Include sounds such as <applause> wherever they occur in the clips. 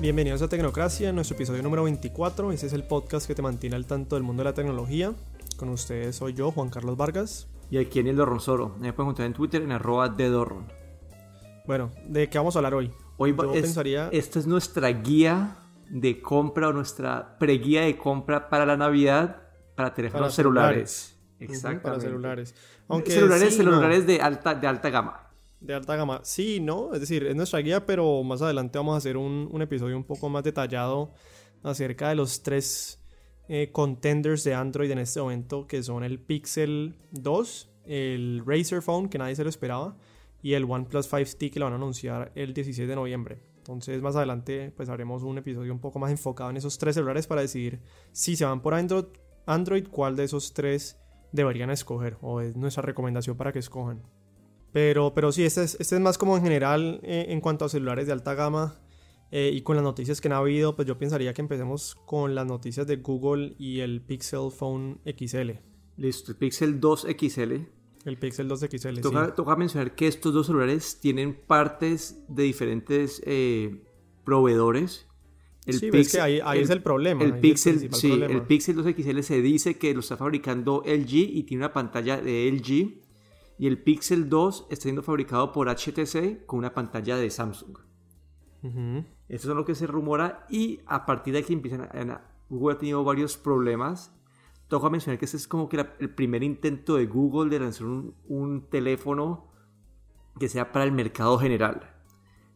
Bienvenidos a Tecnocracia, nuestro episodio número 24. Ese es el podcast que te mantiene al tanto del mundo de la tecnología. Con ustedes soy yo, Juan Carlos Vargas. Y aquí en el Dorronsoro. Me pueden encontrar en Twitter en arroba de Dorron. Bueno, ¿de qué vamos a hablar hoy? Hoy pensaría... Esta es nuestra guía de compra o nuestra preguía de compra para la Navidad para teléfonos celulares. Para celulares. Aunque celulares, celulares de, alta, de alta gama. De alta gama. Sí, ¿no? Es decir, es nuestra guía, pero más adelante vamos a hacer un, un episodio un poco más detallado acerca de los tres eh, contenders de Android en este momento, que son el Pixel 2, el Razer Phone, que nadie se lo esperaba, y el OnePlus 5T, que lo van a anunciar el 16 de noviembre. Entonces más adelante pues haremos un episodio un poco más enfocado en esos tres celulares para decidir si se van por Android, Android cuál de esos tres deberían escoger o es nuestra recomendación para que escojan. Pero, pero sí, este es, este es más como en general eh, en cuanto a celulares de alta gama eh, y con las noticias que han habido, pues yo pensaría que empecemos con las noticias de Google y el Pixel Phone XL. Listo, el Pixel 2 XL. El Pixel 2 XL. Toca, sí. toca mencionar que estos dos celulares tienen partes de diferentes eh, proveedores el sí, Pixel, que ahí, ahí es el problema. El Pixel, sí, el Pixel 2 XL se dice que lo está fabricando LG y tiene una pantalla de LG. Y el Pixel 2 está siendo fabricado por HTC con una pantalla de Samsung. Eso es lo que se rumora. Y a partir de aquí empiezan a, Google ha tenido varios problemas. Toca mencionar que este es como que el primer intento de Google de lanzar un, un teléfono que sea para el mercado general.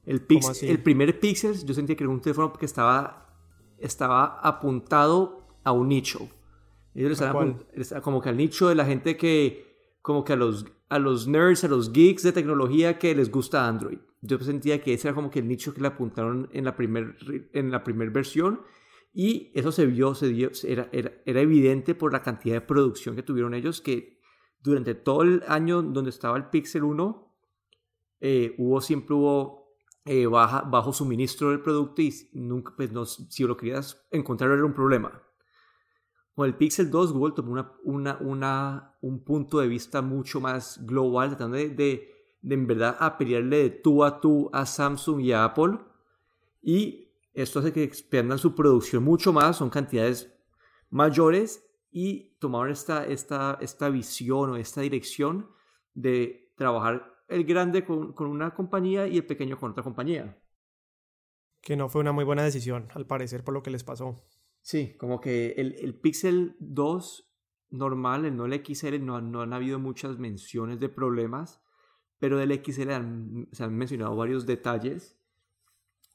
El, el primer Pixel yo sentía que era un teléfono que estaba, estaba apuntado a un nicho. Ellos estaban como que al nicho de la gente que, como que a los, a los nerds, a los geeks de tecnología que les gusta Android. Yo sentía que ese era como que el nicho que le apuntaron en la primera en la primer versión y eso se vio, se dio, era, era, era evidente por la cantidad de producción que tuvieron ellos que durante todo el año donde estaba el Pixel 1 eh, hubo siempre hubo eh, baja, bajo suministro del producto y nunca, pues no, si lo querías encontrar era un problema. Con el Pixel 2, Google tomó un punto de vista mucho más global, tratando de, en verdad a pelearle de tú a tú a Samsung y a Apple. Y esto hace que expandan su producción mucho más, son cantidades mayores y tomaron esta visión o esta dirección de trabajar el grande con, una compañía y el pequeño con otra compañía. Que no fue una muy buena decisión, al parecer, por lo que les pasó. Sí, como que el, el Pixel 2 normal, el no el XL, no, no han habido muchas menciones de problemas, pero del XL se han mencionado varios detalles.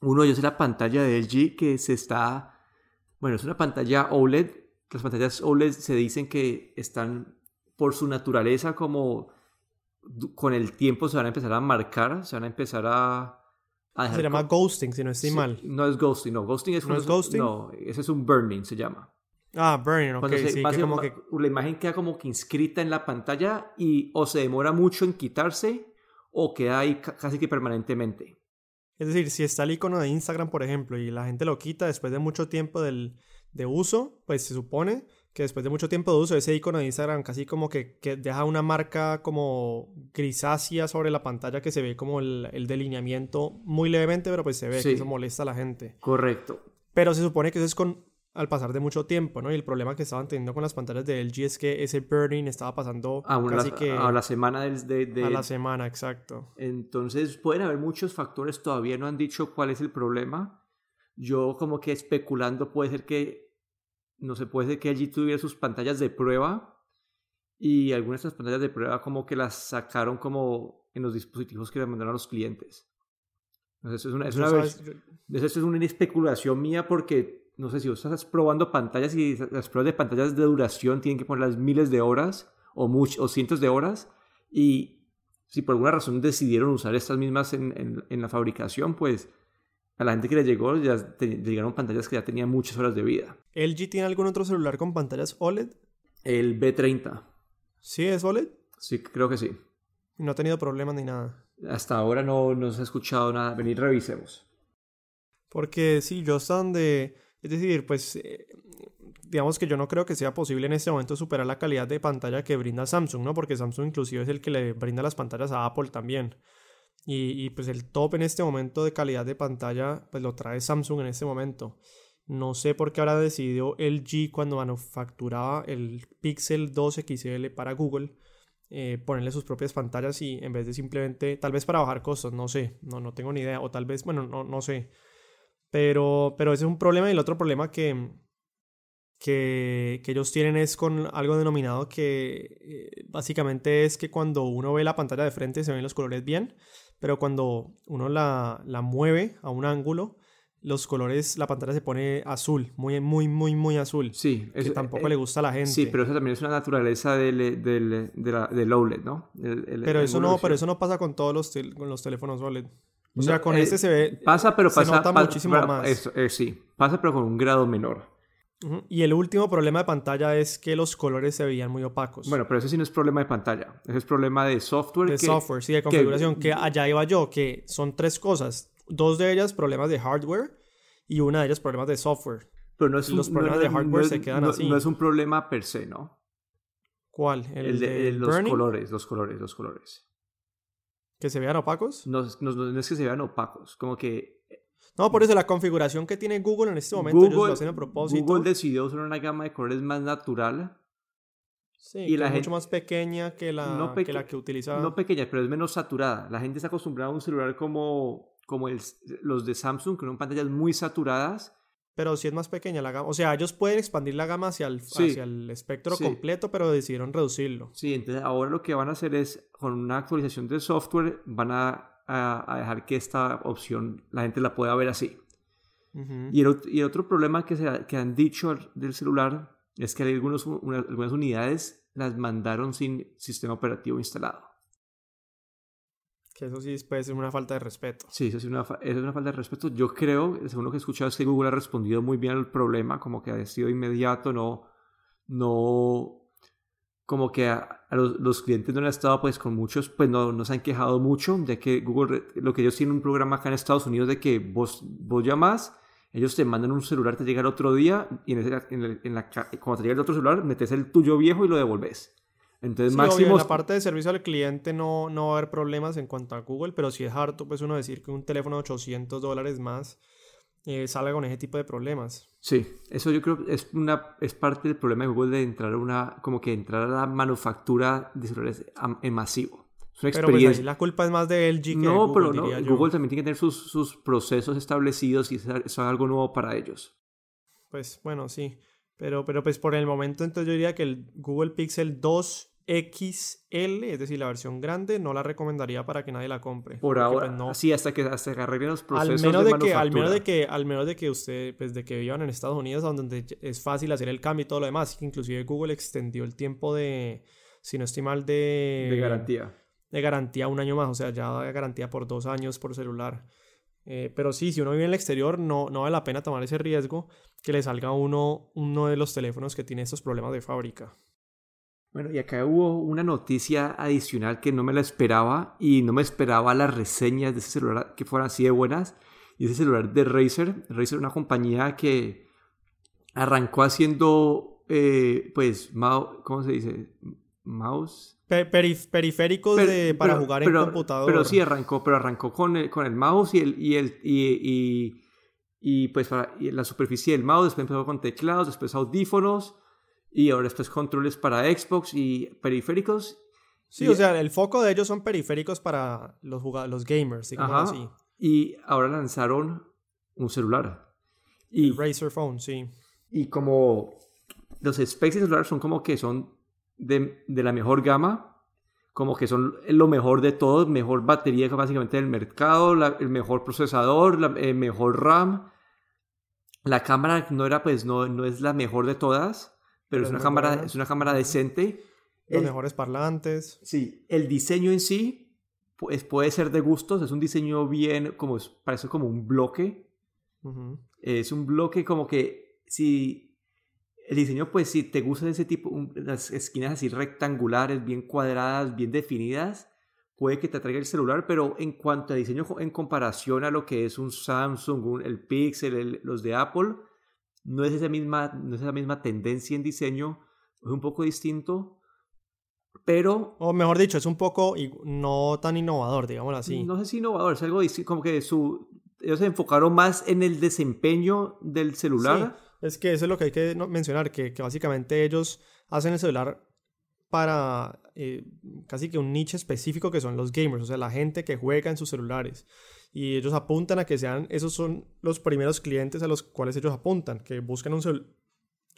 Uno de ellos es la pantalla de LG que se está, bueno, es una pantalla OLED. Las pantallas OLED se dicen que están por su naturaleza como con el tiempo se van a empezar a marcar, se van a empezar a... se llama ghosting, si no estoy mal. No es ghosting, no. Ghosting es... ¿No es ghosting? No, ese es un burning, se llama. Ah, burning, ok. sí, como que... La imagen queda como que inscrita en la pantalla y o se demora mucho en quitarse o queda ahí casi que permanentemente. Es decir, si está el icono de Instagram, por ejemplo, y la gente lo quita después de mucho tiempo del, de uso, pues se supone que después de mucho tiempo de uso, ese icono de Instagram casi como que, deja una marca como grisácea sobre la pantalla que se ve como el, delineamiento muy levemente, pero pues se ve que eso molesta a la gente. Correcto. Pero se supone que eso es con al pasar de mucho tiempo, ¿no? Y el problema que estaban teniendo con las pantallas de LG es que ese burning estaba pasando a casi que... A la semana de, de, A la semana, exacto. Entonces pueden haber muchos factores, todavía no han dicho cuál es el problema. Yo como que especulando puede ser que no se puede que allí tuviera sus pantallas de prueba y algunas de esas pantallas de prueba como que las sacaron como en los dispositivos que le mandaron a los clientes. Entonces, es una, es una, es una especulación mía porque, no sé, si vos estás probando pantallas y las pruebas de pantallas de duración tienen que ponerlas miles de horas o, o cientos de horas y si por alguna razón decidieron usar estas mismas en, en, en la fabricación, pues a la gente que le llegó ya llegaron pantallas que ya tenían muchas horas de vida. ¿LG tiene algún otro celular con pantallas OLED? El B30. ¿Sí es OLED? Sí, creo que sí. no ha tenido problemas ni nada. Hasta ahora no, no se ha escuchado nada. Venir, revisemos. Porque sí, yo hasta donde... Es decir, pues... Eh, digamos que yo no creo que sea posible en este momento superar la calidad de pantalla que brinda Samsung, ¿no? Porque Samsung inclusive es el que le brinda las pantallas a Apple también. Y, pues el top en este momento de calidad de pantalla pues lo trae Samsung en este momento. No sé por qué habrá decidido LG cuando manufacturaba el Pixel 2 XL para Google eh, ponerle sus propias pantallas y en vez de simplemente, tal vez para bajar costos, no sé, no, no tengo ni idea, o tal vez, bueno, no, no sé. Pero, pero ese es un problema y el otro problema que, que, que ellos tienen es con algo denominado que eh, básicamente es que cuando uno ve la pantalla de frente se ven los colores bien, pero cuando uno la, la mueve a un ángulo, los colores, la pantalla se pone azul, muy, muy, muy, muy azul. Sí. que tampoco eh, le gusta a la gente. Sí, pero eso también es una naturaleza del, del, del OLED, ¿no? pero, eso no pero eso no pasa con todos los, con los teléfonos OLED. O sea, con este se ve. Pasa, pero se pasa. Nota muchísimo más. Eh, sí, pasa, pero con un grado menor. Y el último problema de pantalla es que los colores se veían muy opacos. Bueno, pero ese sí no es problema de pantalla. Ese es problema de software. De software, sí, de configuración. Que, que allá iba yo, que son tres cosas. Dos de ellas problemas de hardware y una de ellas problemas de software. Pero no es los problemas de hardware se quedan así. No es un problema per se, ¿no? ¿Cuál? El, de, los colores, los colores, los colores. ¿Que se vean opacos? No, no, es que se vean opacos, como que no, por eso la configuración que tiene Google en este momento, ellos lo hacen a propósito. Google decidió usar una gama de colores más natural. Sí, y la es mucho más pequeña que la, que la que utiliza. No pequeña, pero es menos saturada. La gente está acostumbrada a un celular como, como el, los de Samsung, que son pantallas muy saturadas. Pero si es más pequeña la gama. O sea, ellos pueden expandir la gama hacia el, hacia el espectro completo, pero decidieron reducirlo. Sí, entonces ahora lo que van a hacer es, con una actualización de software, van a a, dejar que esta opción la gente la pueda ver así. y, el, y, otro problema que, se, que han dicho del celular es que algunos, algunas unidades las mandaron sin sistema operativo instalado. Que eso sí puede ser una falta de respeto. Sí, eso, es una, es una falta de respeto. Yo creo, según lo que he escuchado, es que Google ha respondido muy bien al problema, como que ha sido inmediato, no, no, como que a, los, clientes no han estado pues con muchos, pues no, no se han quejado mucho, ya que Google, lo que ellos tienen un programa acá en Estados Unidos de que vos, vos llamas, ellos te mandan un celular, te llega el otro día y en, en, la, cuando te llega el otro celular, metes el tuyo viejo y lo devolves. Entonces, máximo... en la parte de servicio al cliente no, no va a haber problemas en cuanto a Google, pero si es harto, pues uno decir que un teléfono de 800 dólares más eh, salga con ese tipo de problemas. Sí, eso yo creo que es, una, es parte del problema de Google de entrar a una, como que entrar a la manufactura de celulares en masivo. Es una pero pues, experiencia. la culpa es más de LG que no, de Google, pero no, Google también tiene que tener sus, sus procesos establecidos y eso es algo nuevo para ellos. Pues bueno, sí. Pero, pero pues por el momento entonces yo diría que el Google Pixel 2 XL, es decir, la versión grande, no la recomendaría para que nadie la compre. Por ahora, pues, no. sí, hasta que, hasta que arreglen los procesos al menos de, que, Al menos de que, al menos de que usted, pues de que vivan en Estados Unidos, donde es fácil hacer el cambio y todo lo demás, inclusive Google extendió el tiempo de, si no estoy mal, de... De garantía. De garantía un año más, o sea, ya da garantía por dos años por celular. Eh, pero sí, si uno vive en el exterior, no, no vale la pena tomar ese riesgo que le salga uno uno de los teléfonos que tiene estos problemas de fábrica. Bueno, y acá hubo una noticia adicional que no me la esperaba y no me esperaba las reseñas de ese celular que fueran así de buenas. Y ese celular de Razer, Razer es una compañía que arrancó haciendo, eh, pues, ¿cómo se dice? Mouse. periféricos de, para jugar en computador. Pero sí arrancó, pero arrancó con el, con el mouse y el, y el, y, y, pues para, la superficie del mouse, después empezó con teclados, después audífonos y ahora estos controles para Xbox y periféricos. Sí, o sea, el foco de ellos son periféricos para los, los gamers, digamos así. Y ahora lanzaron un celular. Y, el Razer Phone, sí. Y como los specs de celular son como que son de, de, la mejor gama, como que son lo mejor de todo, mejor batería básicamente del mercado, el mejor procesador, el eh, mejor RAM. La cámara no era pues no, no es la mejor de todas, pero, es, una cámara, es una cámara decente. Los mejores parlantes. Sí, el diseño en sí pues, puede ser de gustos, es un diseño bien, como parece como un bloque. Es un bloque como que si el diseño, pues si te gusta ese tipo, las esquinas así rectangulares, bien cuadradas, bien definidas, puede que te atraiga el celular, pero en cuanto a diseño en comparación a lo que es un Samsung, el Pixel, los de Apple, no es esa misma, no es esa misma tendencia en diseño, es un poco distinto. pero... O mejor dicho, es un poco no tan innovador, digámoslo así. No sé si innovador, es algo como que su, ellos se enfocaron más en el desempeño del celular. Sí, es que eso es lo que hay que mencionar, que, que básicamente ellos hacen el celular para eh, casi que un nicho específico que son los gamers, o sea, la gente que juega en sus celulares. Y ellos apuntan a que sean, esos son los primeros clientes a los cuales ellos apuntan, que buscan un,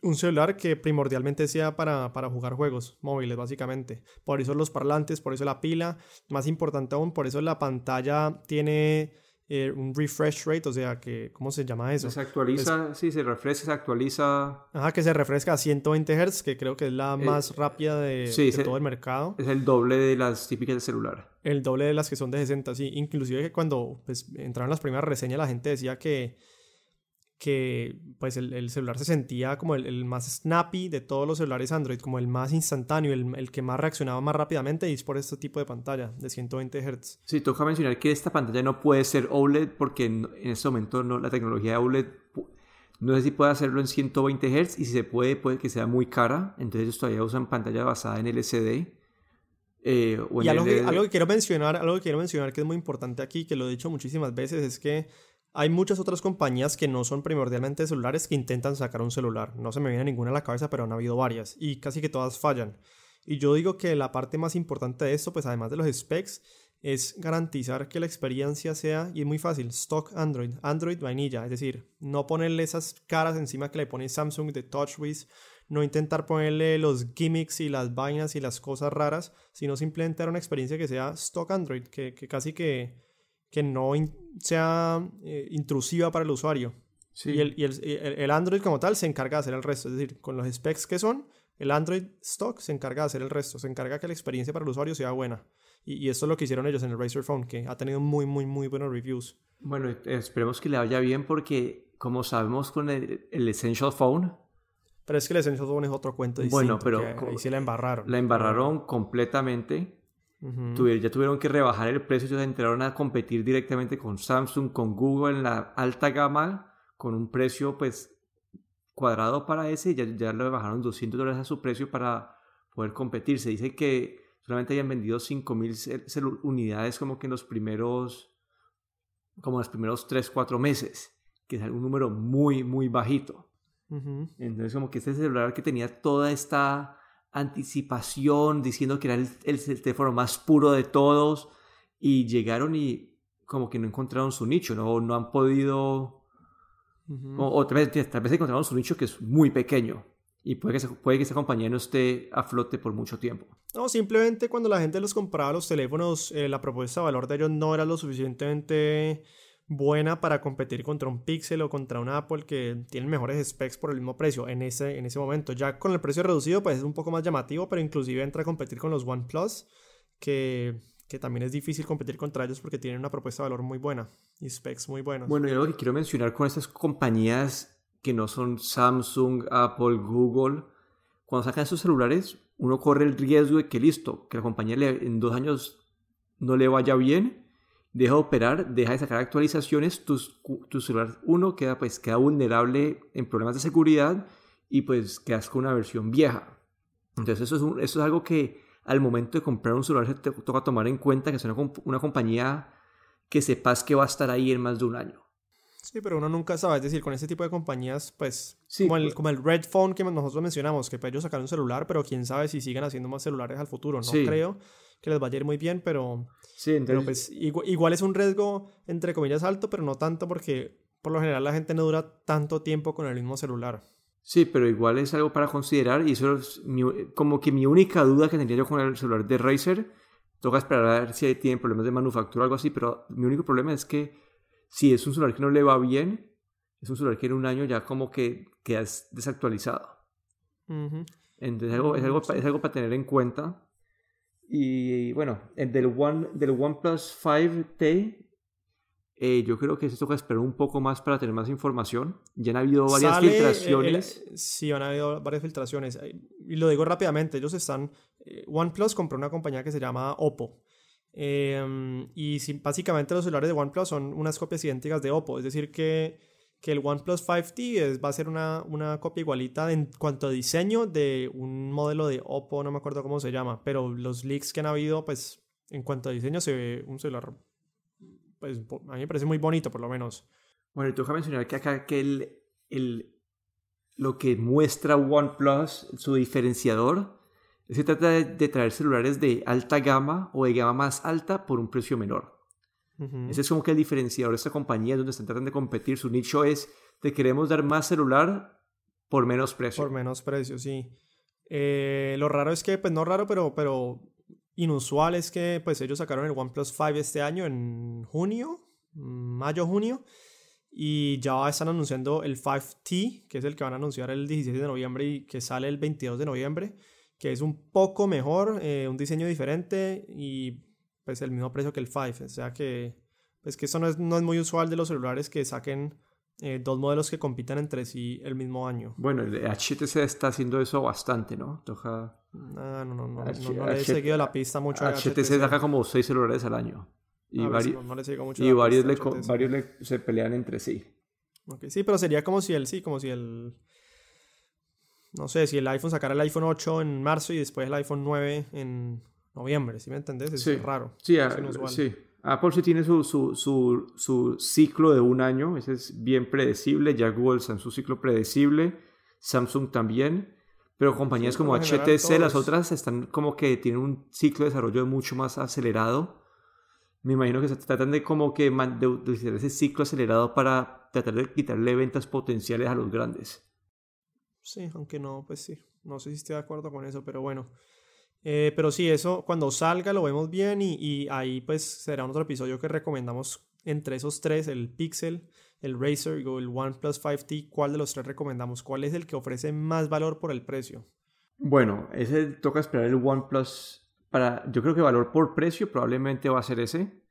un celular que primordialmente sea para, para, jugar juegos móviles, básicamente. Por eso los parlantes, por eso la pila, más importante aún, por eso la pantalla tiene eh, un refresh rate, o sea, que, ¿cómo se llama eso? Se actualiza, sí, se refresca, se actualiza. Ajá, que se refresca a 120 Hz, que creo que es la eh, más rápida de, todo el mercado. Es el doble de las típicas de celular. El doble de las que son de 60, sí. Inclusive que cuando pues, entraron las primeras reseñas, la gente decía que que pues el, celular se sentía como el, más snappy de todos los celulares Android, como el más instantáneo, el, que más reaccionaba más rápidamente y es por este tipo de pantalla de 120 Hz. Sí, toca mencionar que esta pantalla no puede ser OLED porque en, este momento no, la tecnología de OLED no sé si puede hacerlo en 120 Hz y si se puede, puede que sea muy cara, entonces ellos todavía usan pantalla basada en LCD. Eh, y algo, que, algo que quiero mencionar, algo que quiero mencionar que es muy importante aquí, que lo he dicho muchísimas veces, es que hay muchas otras compañías que no son primordialmente celulares que intentan sacar un celular. No se me viene ninguna a la cabeza, pero han habido varias y casi que todas fallan. Y yo digo que la parte más importante de esto, pues además de los specs, es garantizar que la experiencia sea, y es muy fácil, stock Android, Android vainilla, es decir, no ponerle esas caras encima que le pone Samsung de TouchWiz, no intentar ponerle los gimmicks y las vainas y las cosas raras, sino simplemente dar una experiencia que sea stock Android, que, que casi que que no sea eh, intrusiva para el usuario. Y, el, y el, Android como tal se encarga de hacer el resto. Es decir, con los specs que son, el Android stock se encarga de hacer el resto. Se encarga que la experiencia para el usuario sea buena. Y, y esto es lo que hicieron ellos en el Razer Phone, que ha tenido muy, muy, muy buenos reviews. Bueno, esperemos que le vaya bien porque, como sabemos con el, Essential Phone... Pero es que el Essential Phone es otro cuento distinto. Bueno, pero... ahí sí la embarraron. La embarraron completamente ya tuvieron que rebajar el precio, se entraron a competir directamente con Samsung, con Google en la alta gama, con un precio pues cuadrado para ese, y ya, ya le bajaron 200 dólares a su precio para poder competir. Se dice que solamente hayan vendido 5.000 unidades como que en los primeros, como los primeros 3, 4 meses, que es un número muy, muy bajito. Entonces como que este celular que tenía toda esta anticipación, diciendo que era el, teléfono más puro de todos, y llegaron y como que no encontraron su nicho, no, no han podido... o, tal, vez, tal, vez, encontraron su nicho que es muy pequeño y puede que, puede que esa compañía no esté a flote por mucho tiempo. No, simplemente cuando la gente los compraba los teléfonos, eh, la propuesta de valor de ellos no era lo suficientemente buena para competir contra un Pixel o contra un Apple que tienen mejores specs por el mismo precio en ese, en ese momento. Ya con el precio reducido pues es un poco más llamativo, pero inclusive entra a competir con los OnePlus, que, que también es difícil competir contra ellos porque tienen una propuesta de valor muy buena y specs muy buenos. Bueno, y algo que quiero mencionar con estas compañías que no son Samsung, Apple, Google, cuando sacan esos celulares, uno corre el riesgo de que listo, que la compañía en dos años no le vaya bien deja de operar, deja de sacar actualizaciones, tu, tu celular uno queda, pues, queda vulnerable en problemas de seguridad y pues quedas con una versión vieja. Entonces eso es, eso es algo que al momento de comprar un celular te toca tomar en cuenta que es una, una compañía que sepas que va a estar ahí en más de un año. Sí, pero uno nunca sabe, es decir, con ese tipo de compañías, pues, como, el, pues como el Red Phone que nosotros mencionamos, que ellos sacar un celular, pero quién sabe si siguen haciendo más celulares al futuro. No creo que les vaya a ir muy bien, pero, sí, pero pues igual, es un riesgo, entre comillas, alto, pero no tanto porque por lo general la gente no dura tanto tiempo con el mismo celular. Sí, pero igual es algo para considerar y eso es como que mi única duda que tendría yo con el celular de Razer, toca esperar a ver si tienen problemas de manufactura o algo así, pero mi único problema es que si es un celular que no le va bien, es un celular que en un año ya como que quedas desactualizado. Entonces es algo, es, algo, es algo para tener en cuenta. Y bueno, el del, One, del OnePlus 5T, eh, yo creo que se toca esperar un poco más para tener más información. Ya han habido varias filtraciones. sí, han habido varias filtraciones. Y lo digo rápidamente, ellos están... Eh, OnePlus compró una compañía que se llama Oppo. Em, y básicamente los celulares de OnePlus son unas copias idénticas de Oppo, es decir, que, que el OnePlus 5T es, va a ser una, una, copia igualita en cuanto a diseño de un modelo de Oppo, no me acuerdo cómo se llama, pero los leaks que han habido, pues en cuanto a diseño se ve un celular, pues a mí me parece muy bonito por lo menos. Bueno, y toca mencionar que acá que el, el, lo que muestra OnePlus, su diferenciador, se trata de, traer celulares de alta gama o de gama más alta por un precio menor. Ese es como que el diferenciador de esta compañía, donde están tratando de competir. Su nicho es, te queremos dar más celular por menos precio. Por menos precio, sí. Eh, lo raro es que, pues no raro, pero, pero inusual es que pues ellos sacaron el OnePlus 5 este año en junio, mayo, junio. Y ya están anunciando el 5T, que es el que van a anunciar el 16 de noviembre y que sale el 22 de noviembre, que es un poco mejor, eh, un diseño diferente y pues el mismo precio que el 5. O sea que, pues que eso no es, no es muy usual de los celulares que saquen eh, dos modelos que compitan entre sí el mismo año. Bueno, el HTC está haciendo eso bastante, ¿no? Toca... Ah, no, no, no, no, no, le he seguido la pista mucho. HTC, HTC saca como seis celulares al año. Y, varios, y varios, le, varios se pelean entre sí. sí, pero sería como si el, sí, como si el, no sé, si el iPhone sacara el iPhone 8 en marzo y después el iPhone 9 en noviembre, ¿sí me entendés? Es raro. Sí, sí. Apple sí tiene su, su, su, su, ciclo de un año, ese es bien predecible, ya Google está en su ciclo predecible, Samsung también, pero compañías como HTC, las otras están como que tienen un ciclo de desarrollo mucho más acelerado me imagino que se tratan de como que de utilizar ese ciclo acelerado para tratar de quitarle ventas potenciales a los grandes. Sí, aunque no, pues sí, no sé si estoy de acuerdo con eso, pero bueno. Eh, pero sí, eso cuando salga lo vemos bien y, y, ahí pues será otro episodio que recomendamos entre esos tres, el Pixel, el Razer y el OnePlus 5T, ¿cuál de los tres recomendamos? ¿Cuál es el que ofrece más valor por el precio? Bueno, ese toca esperar el OnePlus para, yo creo que valor por precio probablemente va a ser ese.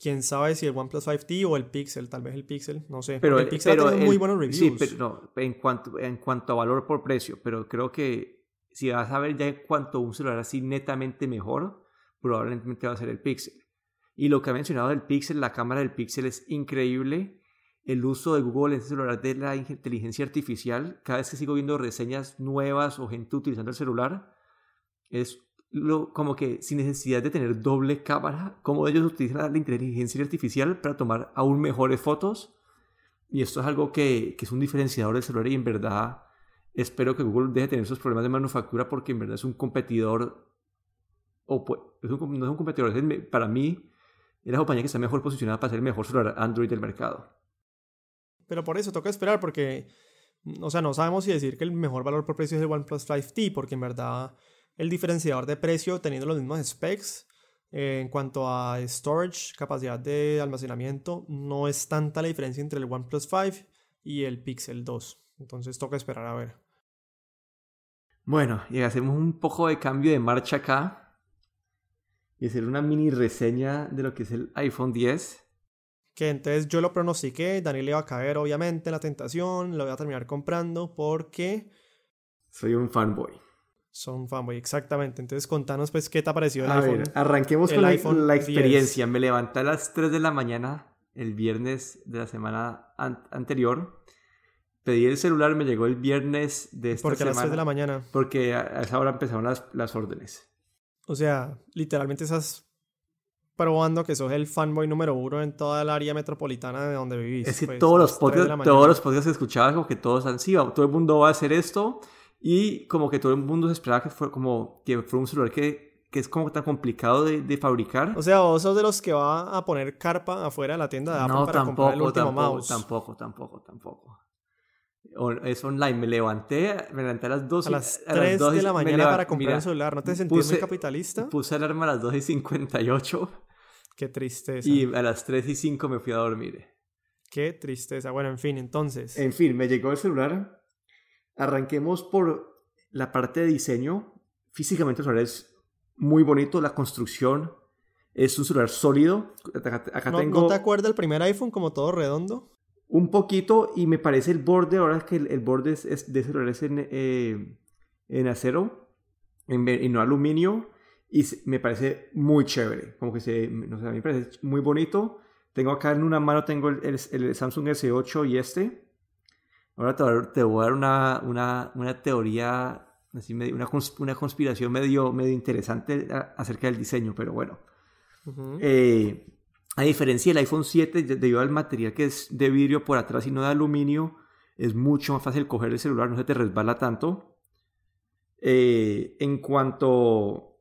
Quién sabe si el OnePlus 5T o el Pixel, tal vez el Pixel, no sé. Pero el Pixel tiene muy buenos reviews. Sí, pero no, en cuanto, en cuanto a valor por precio, pero creo que si vas a ver ya cuanto un celular así netamente mejor, probablemente va a ser el Pixel. Y lo que ha mencionado del Pixel, la cámara del Pixel es increíble. El uso de Google en este celular de la inteligencia artificial, cada vez que sigo viendo reseñas nuevas o gente utilizando el celular, es como que sin necesidad de tener doble cámara, como ellos utilizan la inteligencia artificial para tomar aún mejores fotos. Y esto es algo que, que es un diferenciador del celular y en verdad espero que Google deje de tener esos problemas de manufactura porque en verdad es un competidor, o no es un competidor, para mí es la compañía que está mejor posicionada para ser el mejor celular Android del mercado. Pero por eso toca esperar porque, o sea, no sabemos si decir que el mejor valor por precio es el OnePlus 5T porque en verdad el diferenciador de precio teniendo los mismos specs. Eh, en cuanto a storage, capacidad de almacenamiento, no es tanta la diferencia entre el OnePlus 5 y el Pixel 2. Entonces toca esperar a ver. Bueno, y hacemos un poco de cambio de marcha acá. Y hacer una mini reseña de lo que es el iPhone 10. Que entonces yo lo pronostiqué, Daniel iba a caer obviamente en la tentación, lo voy a terminar comprando porque... Soy un fanboy. Son fanboy, exactamente. Entonces, contanos, pues, ¿qué te ha parecido el a Ver, arranquemos con la, la, experiencia. Me levanté a las 3 de la mañana el viernes de la semana anterior. Pedí el celular, me llegó el viernes de esta ¿Por qué a las 3 de la mañana? Porque a esa hora empezaron las, las órdenes. O sea, literalmente estás probando que sos el fanboy número uno en toda el área metropolitana de donde vivís. Es que pues, todos, los podcasts, todos los podcasts que escuchaba, como que todos han sido, todo el mundo va a hacer esto y como que todo el mundo se esperaba que fuera como que fuera un celular que, que es como tan complicado de, de, fabricar. O sea, vos sos de los que va a poner carpa afuera de la tienda de Apple no, para tampoco, comprar el último tampoco, mouse. Tampoco, tampoco, tampoco. Es online, me levanté, me levanté a las 2 A las 3 de la mañana para comprar un celular, ¿no te sentís muy capitalista? Puse alarma a las 2 y 58. Qué tristeza. Y a las 3 y 5 me fui a dormir. Qué tristeza. Bueno, en fin, entonces. En fin, me llegó el celular Arranquemos por la parte de diseño. Físicamente el celular es muy bonito, la construcción es un celular sólido. Acá, ¿No, tengo... ¿No te acuerdas del primer iPhone como todo redondo? Un poquito, y me parece el borde, ahora que el, borde es, de celular es en, eh, en acero en, y no aluminio, y me parece muy chévere. Como que se, no sé, a mí me parece muy bonito. Tengo acá en una mano tengo el, el Samsung S8 y este Ahora te, voy a dar una, una, una teoría, así una, una, conspiración medio, medio interesante acerca del diseño, pero bueno. Eh, a diferencia del iPhone 7, debido al material que es de vidrio por atrás y no de aluminio, es mucho más fácil coger el celular, no se te resbala tanto. Eh, en cuanto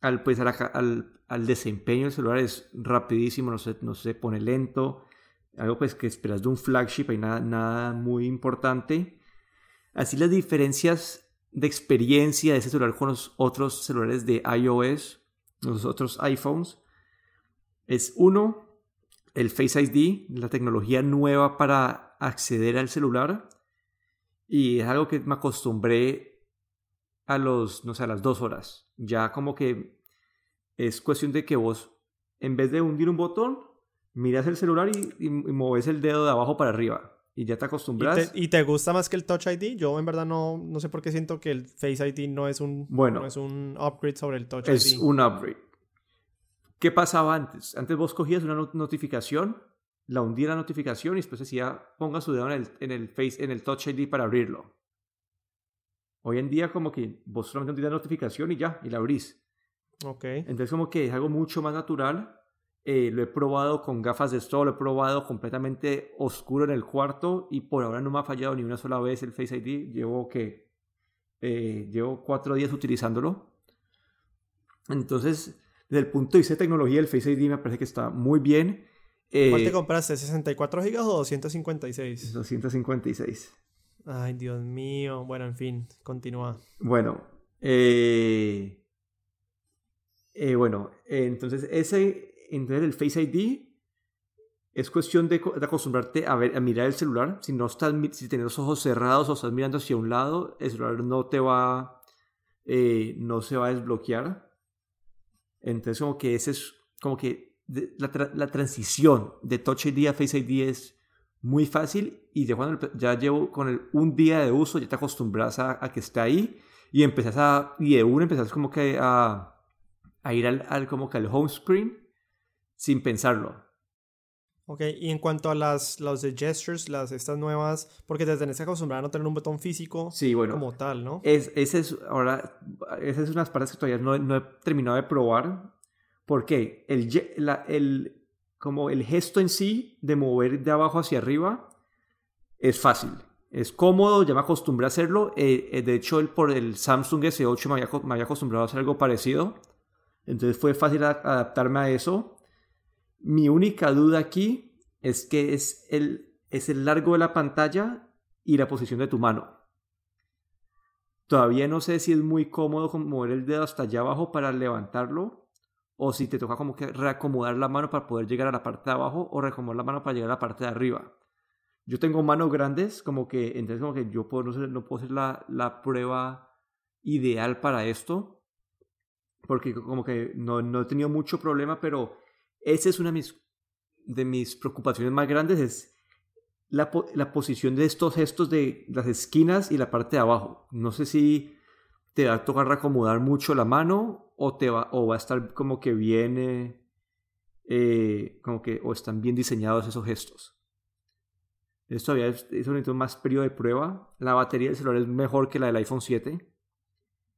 al, pues, al, al, desempeño del celular, es rapidísimo, no se, no se pone lento. Algo pues que esperas de un flagship, hay nada, nada muy importante. Así las diferencias de experiencia de ese celular con los otros celulares de iOS, los otros iPhones, es uno, el Face ID, la tecnología nueva para acceder al celular. Y es algo que me acostumbré a los, no sé, a las dos horas. Ya como que es cuestión de que vos, en vez de hundir un botón, miras el celular y, mueves el dedo de abajo para arriba. Y ya te acostumbras. ¿Y te, gusta más que el Touch ID? Yo en verdad no, no sé por qué siento que el Face ID no es un, bueno, es un upgrade sobre el Touch ID. Es un upgrade. ¿Qué pasaba antes? Antes vos cogías una notificación, la hundía la notificación y después decía ponga su dedo en el, en el, face, en el Touch ID para abrirlo. Hoy en día como que vos solamente hundís la notificación y ya, y la abrís. Ok. Entonces como que es algo mucho más natural. Eh, lo he probado con gafas de sol, lo he probado completamente oscuro en el cuarto y por ahora no me ha fallado ni una sola vez el Face ID. Llevo que eh, llevo cuatro días utilizándolo. Entonces, desde el punto de vista de tecnología, el Face ID me parece que está muy bien. ¿Cuál te eh, compraste? ¿64 GB o 256? 256. Ay, Dios mío. Bueno, en fin, continúa. Bueno, eh, eh, bueno, entonces ese, entonces el Face ID es cuestión de, acostumbrarte a, ver, a mirar el celular. Si no estás, si tienes los ojos cerrados o estás mirando hacia un lado, el celular no te va, no se va a desbloquear. Entonces como que ese es como que la, transición de Touch ID a Face ID es muy fácil y ya, cuando, ya llevo con el, un día de uso ya te acostumbras a, que esté ahí y empezás a, y de uno empezás como que a, a ir al, como que al home screen sin pensarlo. Ok, y en cuanto a las los de gestures, las estas nuevas, porque te tenés que acostumbrar a no tener un botón físico sí, bueno, como tal, ¿no? Es, ese es, ahora, esas son unas partes que todavía no, no he terminado de probar. Porque el, la, el, como el gesto en sí de mover de abajo hacia arriba es fácil. Es cómodo, ya me acostumbré a hacerlo. Eh, eh, de hecho, el, por el Samsung S8 me había, me había acostumbrado a hacer algo parecido. Entonces fue fácil adaptarme a eso. Mi única duda aquí es que es el, es el largo de la pantalla y la posición de tu mano. Todavía no sé si es muy cómodo mover el dedo hasta allá abajo para levantarlo o si te toca como que reacomodar la mano para poder llegar a la parte de abajo o reacomodar la mano para llegar a la parte de arriba. Yo tengo manos grandes, como que entonces como que yo puedo, no, no puedo hacer la, la, prueba ideal para esto, porque como que no, no he tenido mucho problema, pero esa es una de mis, preocupaciones más grandes, es la, posición de estos gestos de las esquinas y la parte de abajo. No sé si te va a tocar reacomodar mucho la mano o, te va, o va a estar como que bien, eh, como que, o están bien diseñados esos gestos. Esto todavía es, es un más periodo de prueba. La batería del celular es mejor que la del iPhone 7.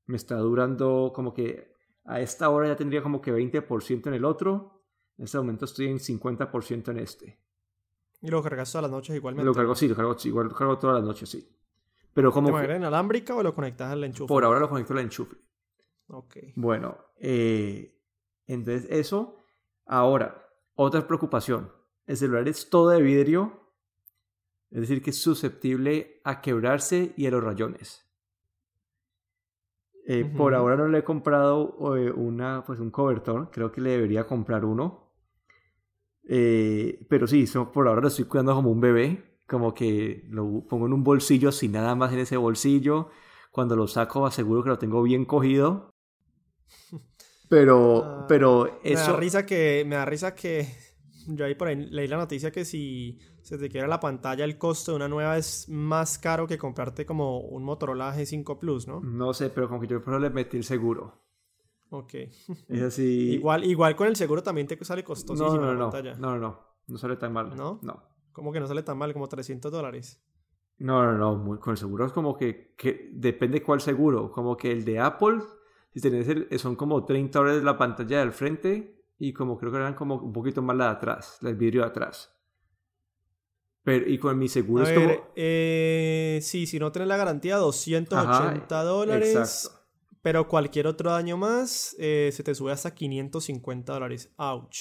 Me está durando como que a esta hora ya tendría como que 20% en el otro en este momento estoy en 50% en este. ¿Y lo cargas todas las noches igualmente? Lo cargo, sí, lo cargo, igual lo cargo todas las noches, sí. Pero como... ¿Te en alámbrica o lo conectas al enchufe? Por ahora lo conecto al enchufe. Ok. Bueno, eh, entonces eso. Ahora, otra preocupación. El celular es todo de vidrio, es decir, que es susceptible a quebrarse y a los rayones. Eh, por ahora no le he comprado eh, una, pues un cobertor, creo que le debería comprar uno. Eh, pero sí, por ahora lo estoy cuidando como un bebé, como que lo pongo en un bolsillo sin nada más en ese bolsillo. Cuando lo saco aseguro que lo tengo bien cogido. <laughs> Pero, ah, pero eso... Me da risa que, me da risa que <laughs> yo ahí por ahí leí la noticia que si se te quiebra la pantalla, el costo de una nueva es más caro que comprarte como un Motorola G5 Plus, ¿no? No sé, pero como que yo por le metí el seguro. Ok. Es <laughs> así. igual, igual con el seguro también te sale costosísimo no, no, la no, pantalla. No, no, no. No sale tan mal. ¿No? No. ¿Cómo que no sale tan mal? Como 300 dólares. No, no, no, con el seguro es como que, que depende cuál seguro, como que el de Apple, si tenés el, son como 30 dólares la pantalla del frente y como creo que eran como un poquito más la de atrás, el vidrio de atrás. Pero, y con mi seguro es como... Eh, sí, si no tenés la garantía, 280 dólares. Exacto. Pero cualquier otro daño más eh, se te sube hasta 550 dólares. Ouch.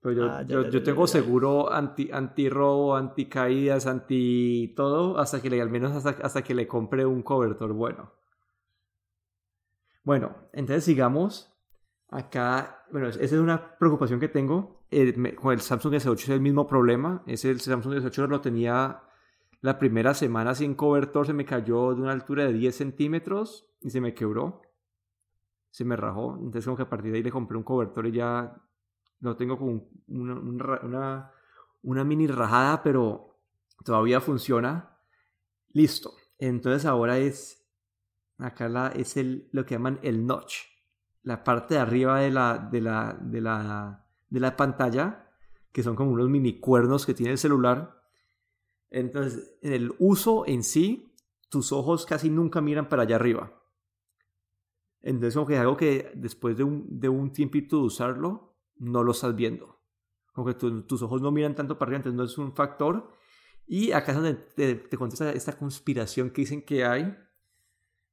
Pues yo, ah, yo, tengo seguro anti, anti robo, anti caídas, anti todo, hasta que le, al menos hasta, hasta que le compre un cobertor bueno. Bueno, entonces sigamos. Acá, bueno, esa es una preocupación que tengo. con el Samsung S8 es el mismo problema. Ese el Samsung S8 lo tenía la primera semana sin cobertor, se me cayó de una altura de 10 centímetros y se me quebró. Se me rajó. Entonces como que a partir de ahí le compré un cobertor y ya lo tengo con una, mini rajada, pero todavía funciona. Listo. Entonces ahora es, acá es el, lo que llaman el notch. La parte de arriba de la, de la, de la, de la pantalla, que son como unos mini cuernos que tiene el celular. Entonces, en el uso en sí, tus ojos casi nunca miran para allá arriba. Entonces, como que es algo que después de un, de un tiempito de usarlo, no lo estás viendo. Como que tus ojos no miran tanto para arriba, entonces no es un factor. Y acá es donde te, te contesta esta conspiración que dicen que hay.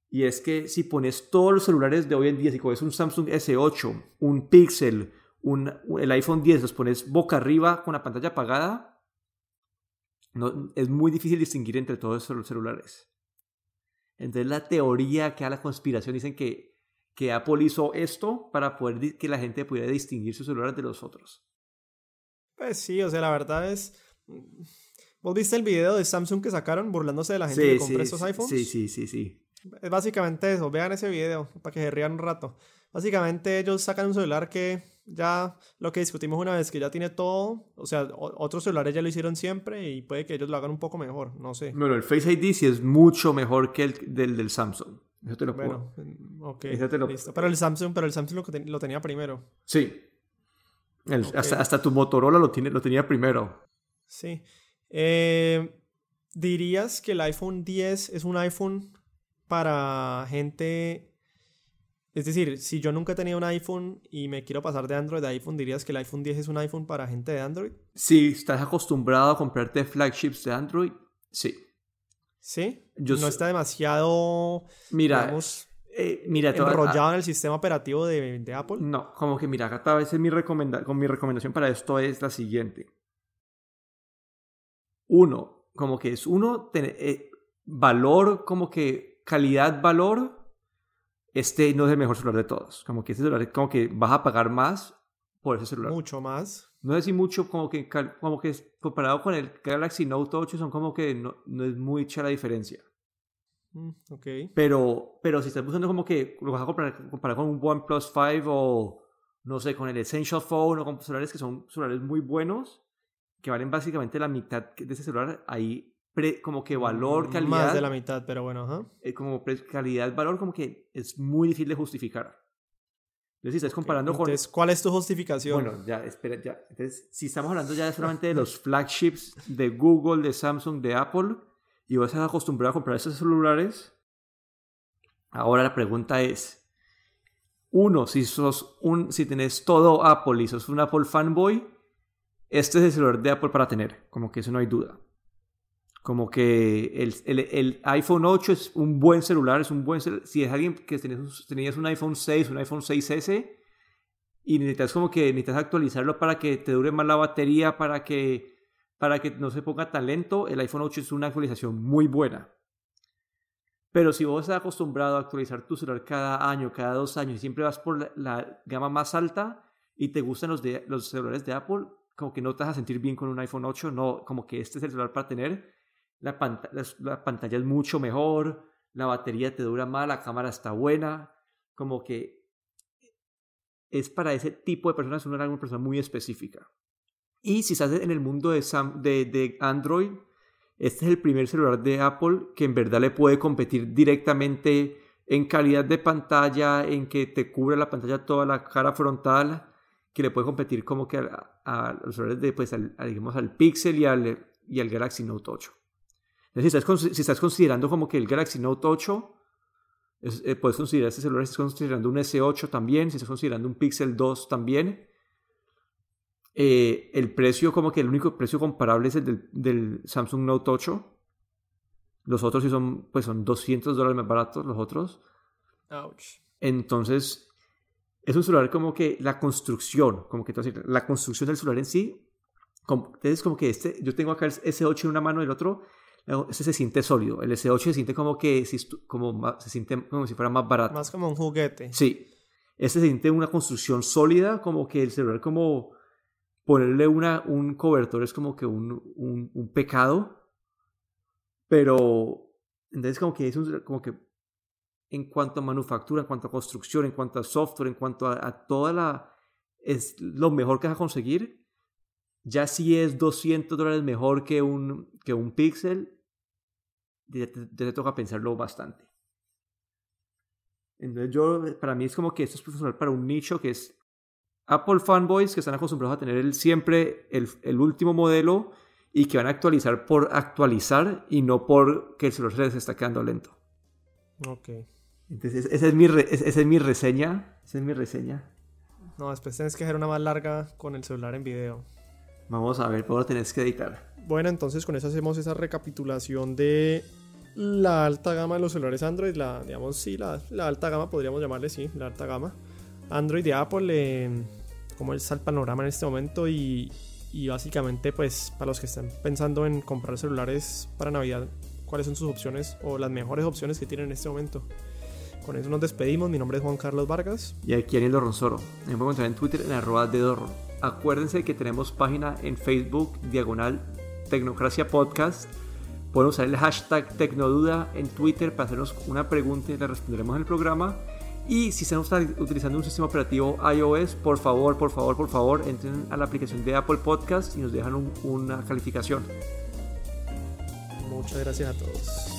Y es que si pones todos los celulares de hoy en día, si coges un Samsung S8, un Pixel, un, el iPhone 10, los pones boca arriba con la pantalla apagada, no, es muy difícil distinguir entre todos esos celulares. Entonces la teoría que a la conspiración dicen que que Apple hizo esto para poder que la gente pudiera distinguir sus celulares de los otros. Pues sí, o sea, la verdad es... ¿Vos viste el video de Samsung que sacaron burlándose de la gente que compra esos iPhones? Sí, sí, sí, sí. Es básicamente eso, vean ese video para que se rían un rato. Básicamente ellos sacan un celular que ya lo que discutimos una vez, que ya tiene todo, o sea, otros celulares ya lo hicieron siempre y puede que ellos lo hagan un poco mejor, no sé. Bueno, el Face ID sí es mucho mejor que el del, del Samsung. Eso te lo bueno, ok. Listo. Pero el Samsung, pero el Samsung lo, tenía primero. Sí. hasta, tu Motorola lo, tiene, lo tenía primero. Sí. Eh, ¿Dirías que el iPhone 10 es un iPhone para gente... Es decir, si yo nunca he tenido un iPhone y me quiero pasar de Android a iPhone, ¿dirías que el iPhone 10 es un iPhone para gente de Android? Si estás acostumbrado a comprarte flagships de Android, sí. ¿Sí? no está demasiado. Mira. Eh, mira enrollado en el sistema operativo de, Apple. No, como que mira, acá vez mi, recomenda con mi recomendación para esto es la siguiente. Uno, como que es uno, eh, valor, como que calidad-valor, este no es el mejor celular de todos. Como que este celular, como que vas a pagar más por ese celular. Mucho más. No es mucho, como que, como que comparado con el Galaxy Note 8 son como que no, no es mucha la diferencia. Mm, ok. Pero, pero si estás buscando como que lo vas a comparar, comparar con un OnePlus 5 o no sé, con el Essential Phone o con celulares que son celulares muy buenos, que valen básicamente la mitad de ese celular, ahí como que valor, calidad. Más de la mitad, pero bueno, ajá. Eh, como calidad, valor, como que es muy difícil de justificar. Entonces, si estás comparando con... ¿cuál es tu justificación? Bueno, ya, espera, ya. Entonces, si estamos hablando ya solamente de los <laughs> flagships de Google, de Samsung, de Apple, y vas a acostumbrar a comprar esos celulares, ahora la pregunta es, uno, si sos un, si tenés todo Apple y sos un Apple fanboy, este es el celular de Apple para tener, como que eso no hay duda. Como que el, el, iPhone 8 es un buen celular, es un buen Si es alguien que tenías, tenías un iPhone 6, un iPhone 6S y necesitas como que necesitas actualizarlo para que te dure más la batería, para que, para que no se ponga tan lento, el iPhone 8 es una actualización muy buena. Pero si vos estás acostumbrado a actualizar tu celular cada año, cada dos años, y siempre vas por la, gama más alta y te gustan los, de, los celulares de Apple, como que no te vas a sentir bien con un iPhone 8, no, como que este es el celular para tener la, pantalla es mucho mejor, la batería te dura más, la cámara está buena, como que es para ese tipo de personas, una, una persona muy específica. Y si estás en el mundo de, de, Android, este es el primer celular de Apple que en verdad le puede competir directamente en calidad de pantalla, en que te cubre la pantalla toda la cara frontal, que le puede competir como que a, los celulares de, pues, al, digamos, al Pixel y al, y al Galaxy Note 8. Si estás, si estás considerando como que el Galaxy Note 8, eh, puedes considerar este celular, si estás considerando un S8 también, si estás considerando un Pixel 2 también. Eh, el precio, como que el único precio comparable es el del, Samsung Note 8. Los otros sí son, pues son 200 dólares más baratos, los otros. Entonces, es un celular como que la construcción, como que la construcción del celular en sí, es como que este, yo tengo acá el S8 en una mano y el otro, ese se siente sólido. El S8 se siente como que como, se siente como si fuera más barato. Más como un juguete. Sí. Este se siente una construcción sólida, como que el celular como ponerle una, un cobertor es como que un, un, pecado. Pero entonces como que es un, como que en cuanto a manufactura, en cuanto a construcción, en cuanto a software, en cuanto a, toda la... es lo mejor que vas a conseguir. Ya si es 200 dólares mejor que un, que un Pixel, ya te, toca pensarlo bastante. Entonces yo, para mí es como que esto es profesional para un nicho que es Apple fanboys que están acostumbrados a tener el, siempre el, el, último modelo y que van a actualizar por actualizar y no por que el celular se les está quedando lento. Ok. Entonces, esa es mi, esa es mi reseña. Esa es mi reseña. No, después tienes que hacer una más larga con el celular en video. Vamos a ver, pero tenés que editar. Bueno, entonces con eso hacemos esa recapitulación de la alta gama de los celulares Android. La, digamos, sí, la, la alta gama podríamos llamarle, sí, la alta gama. Android de Apple, eh, cómo está el panorama en este momento y, y básicamente pues para los que están pensando en comprar celulares para Navidad, cuáles son sus opciones o las mejores opciones que tienen en este momento. Con eso nos despedimos. Mi nombre es Juan Carlos Vargas. Y aquí Aniel Ronsoro. Me pueden encontrar en Twitter en arroba de Dorro. Acuérdense que tenemos página en Facebook, diagonal Tecnocracia Podcast. Pueden usar el hashtag Tecnoduda en Twitter para hacernos una pregunta y le responderemos en el programa. Y si están utilizando un sistema operativo iOS, por favor, por favor, por favor, entren a la aplicación de Apple Podcast y nos dejan una calificación. Muchas gracias a todos.